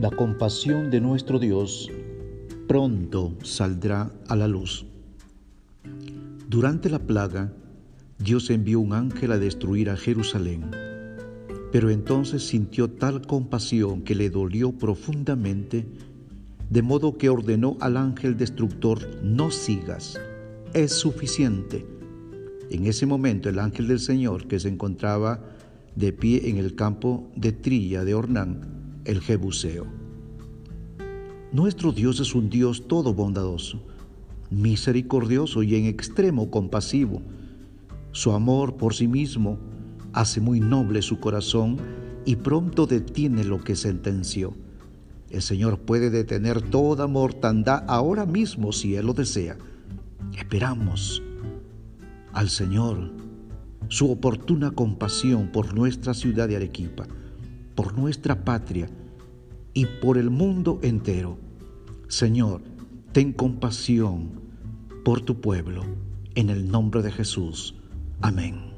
la compasión de nuestro Dios pronto saldrá a la luz. Durante la plaga, Dios envió un ángel a destruir a Jerusalén, pero entonces sintió tal compasión que le dolió profundamente, de modo que ordenó al ángel destructor, no sigas, es suficiente. En ese momento el ángel del Señor, que se encontraba de pie en el campo de Trilla de Ornán, el Jebuseo. Nuestro Dios es un Dios todo bondadoso, misericordioso y en extremo compasivo. Su amor por sí mismo hace muy noble su corazón y pronto detiene lo que sentenció. El Señor puede detener toda mortandad ahora mismo si Él lo desea. Esperamos al Señor su oportuna compasión por nuestra ciudad de Arequipa nuestra patria y por el mundo entero. Señor, ten compasión por tu pueblo, en el nombre de Jesús. Amén.